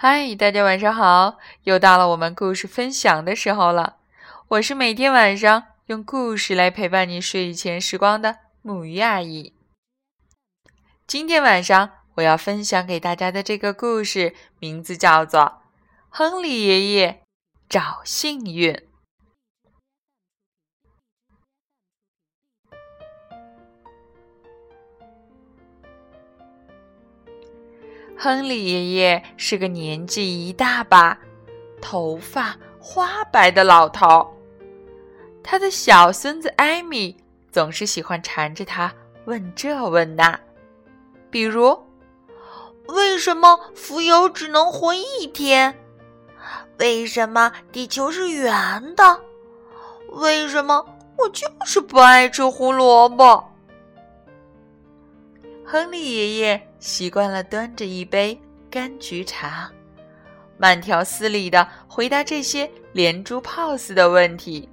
嗨，大家晚上好！又到了我们故事分享的时候了。我是每天晚上用故事来陪伴你睡前时光的母鱼阿姨。今天晚上我要分享给大家的这个故事，名字叫做《亨利爷爷找幸运》。亨利爷爷是个年纪一大把、头发花白的老头。他的小孙子艾米总是喜欢缠着他问这问那，比如：为什么蜉蝣只能活一天？为什么地球是圆的？为什么我就是不爱吃胡萝卜？亨利爷爷习惯了端着一杯柑橘茶，慢条斯理的回答这些连珠炮似的问题。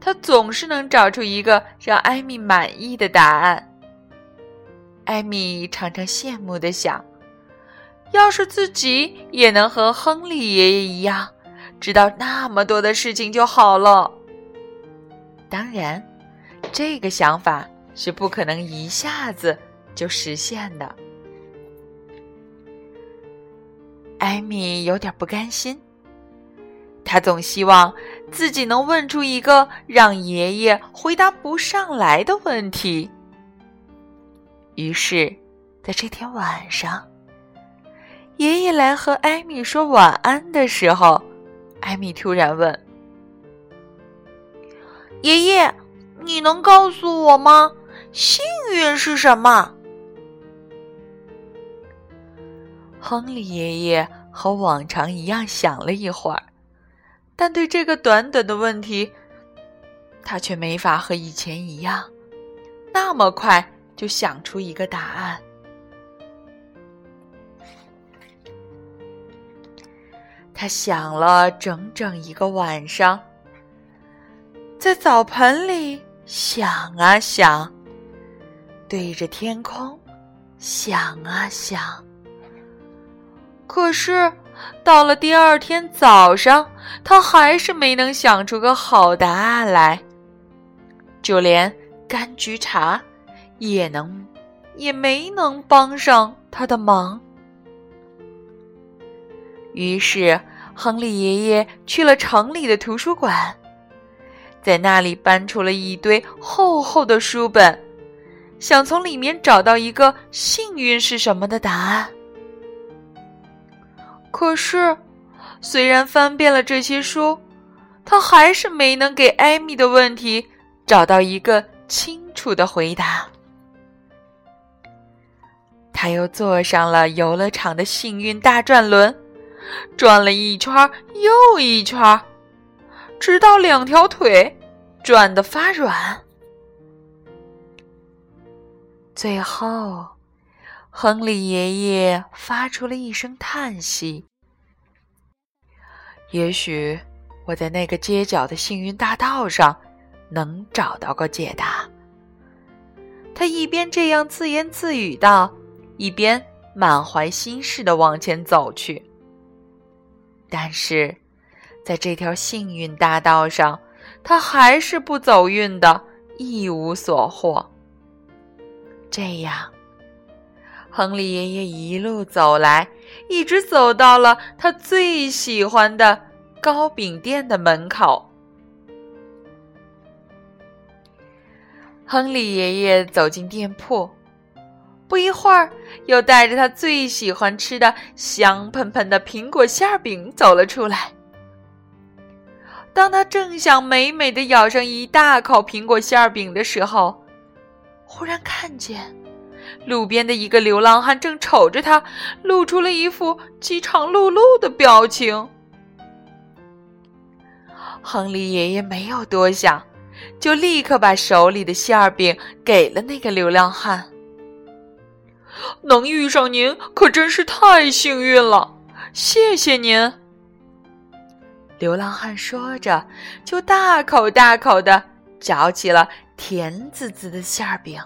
他总是能找出一个让艾米满意的答案。艾米常常羡慕的想：要是自己也能和亨利爷爷一样，知道那么多的事情就好了。当然，这个想法。是不可能一下子就实现的。艾米有点不甘心，他总希望自己能问出一个让爷爷回答不上来的问题。于是，在这天晚上，爷爷来和艾米说晚安的时候，艾米突然问：“爷爷，你能告诉我吗？”幸运是什么？亨利爷爷和往常一样想了一会儿，但对这个短短的问题，他却没法和以前一样那么快就想出一个答案。他想了整整一个晚上，在澡盆里想啊想。对着天空想啊想，可是到了第二天早上，他还是没能想出个好答案来。就连柑橘茶也能也没能帮上他的忙。于是，亨利爷爷去了城里的图书馆，在那里搬出了一堆厚厚的书本。想从里面找到一个幸运是什么的答案，可是，虽然翻遍了这些书，他还是没能给艾米的问题找到一个清楚的回答。他又坐上了游乐场的幸运大转轮，转了一圈又一圈，直到两条腿转得发软。最后，亨利爷爷发出了一声叹息。也许我在那个街角的幸运大道上能找到个解答。他一边这样自言自语道，一边满怀心事的往前走去。但是，在这条幸运大道上，他还是不走运的，一无所获。这样，亨利爷爷一路走来，一直走到了他最喜欢的糕饼店的门口。亨利爷爷走进店铺，不一会儿，又带着他最喜欢吃的香喷喷的苹果馅饼走了出来。当他正想美美的咬上一大口苹果馅饼的时候，忽然看见，路边的一个流浪汉正瞅着他，露出了一副饥肠辘辘的表情。亨利爷爷没有多想，就立刻把手里的馅饼给了那个流浪汉。能遇上您可真是太幸运了，谢谢您。流浪汉说着，就大口大口的嚼起了。甜滋滋的馅饼，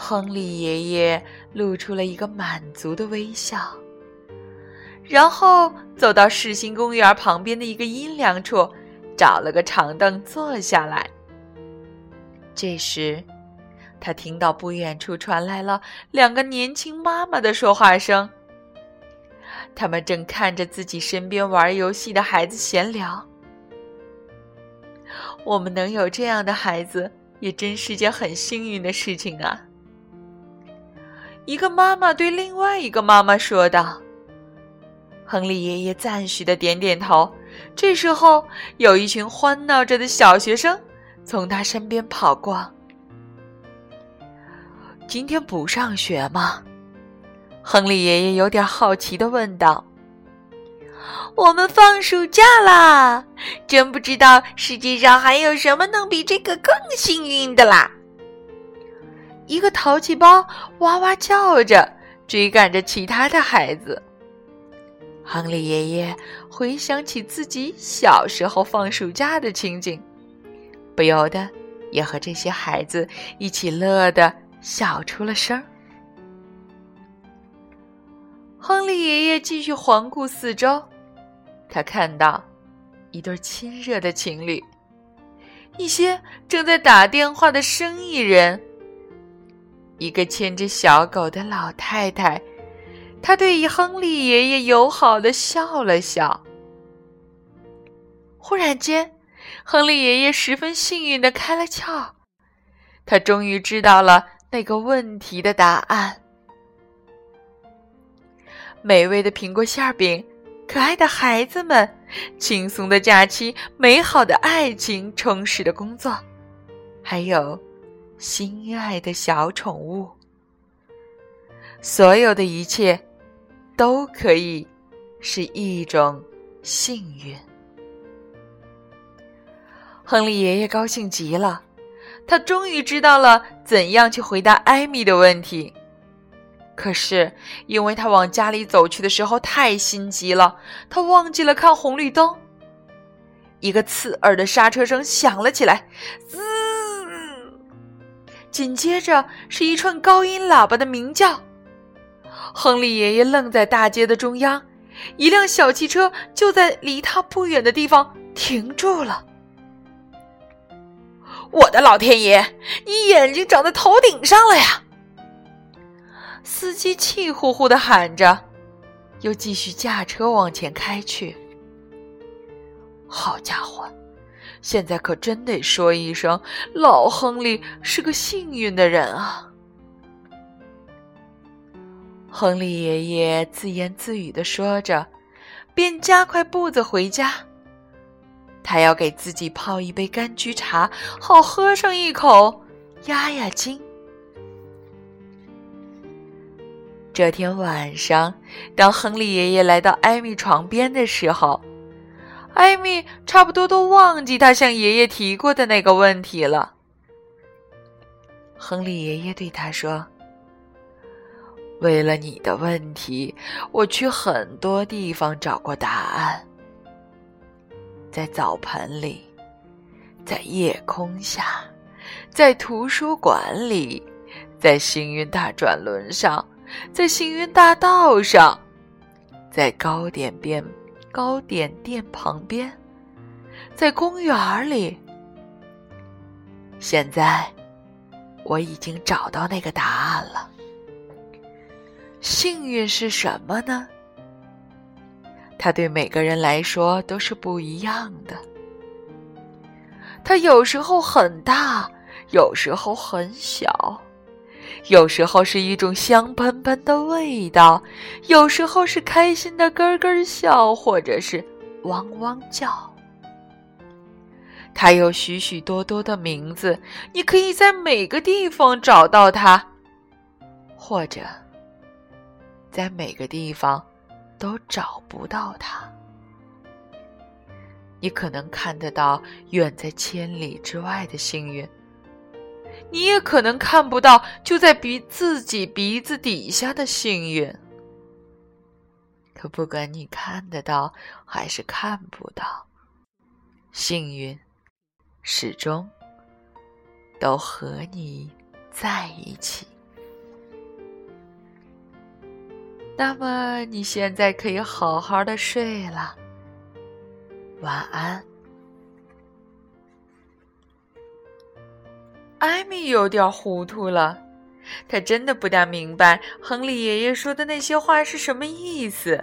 亨利爷爷露出了一个满足的微笑，然后走到世新公园旁边的一个阴凉处，找了个长凳坐下来。这时，他听到不远处传来了两个年轻妈妈的说话声。他们正看着自己身边玩游戏的孩子闲聊。我们能有这样的孩子，也真是件很幸运的事情啊！一个妈妈对另外一个妈妈说道。亨利爷爷赞许的点点头。这时候，有一群欢闹着的小学生从他身边跑过。今天不上学吗？亨利爷爷有点好奇的问道：“我们放暑假啦！真不知道世界上还有什么能比这个更幸运的啦！”一个淘气包哇哇叫着，追赶着其他的孩子。亨利爷爷回想起自己小时候放暑假的情景，不由得也和这些孩子一起乐得笑出了声。亨利爷爷继续环顾四周，他看到一对亲热的情侣，一些正在打电话的生意人，一个牵着小狗的老太太。她对亨利爷爷友好的笑了笑。忽然间，亨利爷爷十分幸运的开了窍，他终于知道了那个问题的答案。美味的苹果馅饼，可爱的孩子们，轻松的假期，美好的爱情，充实的工作，还有心爱的小宠物，所有的一切都可以是一种幸运。亨利爷爷高兴极了，他终于知道了怎样去回答艾米的问题。可是，因为他往家里走去的时候太心急了，他忘记了看红绿灯。一个刺耳的刹车声响了起来，滋！紧接着是一串高音喇叭的鸣叫。亨利爷爷愣在大街的中央，一辆小汽车就在离他不远的地方停住了。我的老天爷，你眼睛长在头顶上了呀！司机气呼呼的喊着，又继续驾车往前开去。好家伙，现在可真得说一声，老亨利是个幸运的人啊！亨利爷爷自言自语的说着，便加快步子回家。他要给自己泡一杯柑橘茶，好喝上一口，压压惊。这天晚上，当亨利爷爷来到艾米床边的时候，艾米差不多都忘记他向爷爷提过的那个问题了。亨利爷爷对他说：“为了你的问题，我去很多地方找过答案，在澡盆里，在夜空下，在图书馆里，在幸运大转轮上。”在幸运大道上，在糕点边、糕点店旁边，在公园里。现在，我已经找到那个答案了。幸运是什么呢？它对每个人来说都是不一样的。它有时候很大，有时候很小。有时候是一种香喷喷的味道，有时候是开心的咯咯笑，或者是汪汪叫。它有许许多多的名字，你可以在每个地方找到它，或者在每个地方都找不到它。你可能看得到远在千里之外的幸运。你也可能看不到就在鼻自己鼻子底下的幸运。可不管你看得到还是看不到幸运始终都和你在一起。那么你现在可以好好的睡了。晚安。艾米有点糊涂了，她真的不大明白亨利爷爷说的那些话是什么意思。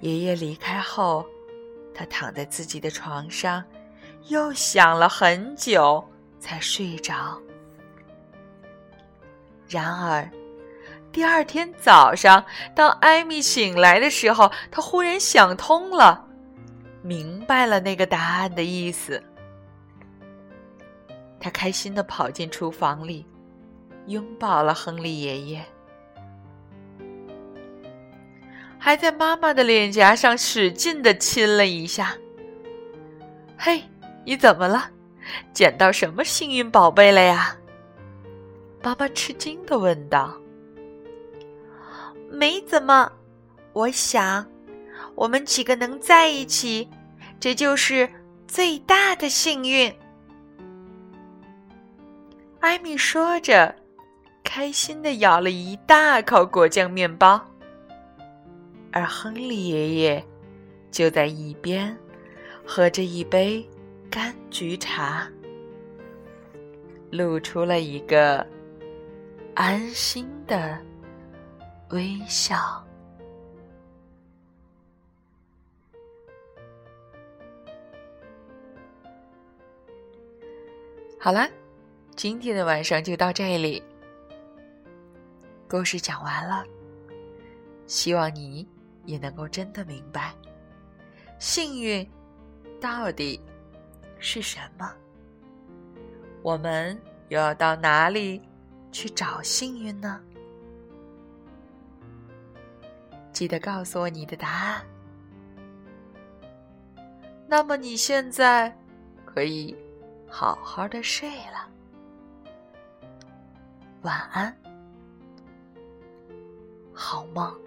爷爷离开后，他躺在自己的床上，又想了很久才睡着。然而，第二天早上，当艾米醒来的时候，她忽然想通了，明白了那个答案的意思。他开心的跑进厨房里，拥抱了亨利爷爷，还在妈妈的脸颊上使劲的亲了一下。“嘿，你怎么了？捡到什么幸运宝贝了呀？”妈妈吃惊的问道。“没怎么，我想，我们几个能在一起，这就是最大的幸运。”艾米说着，开心的咬了一大口果酱面包，而亨利爷爷就在一边喝着一杯柑橘茶，露出了一个安心的微笑。好了。今天的晚上就到这里，故事讲完了。希望你也能够真的明白，幸运到底是什么？我们又要到哪里去找幸运呢？记得告诉我你的答案。那么你现在可以好好的睡了。晚安，好梦。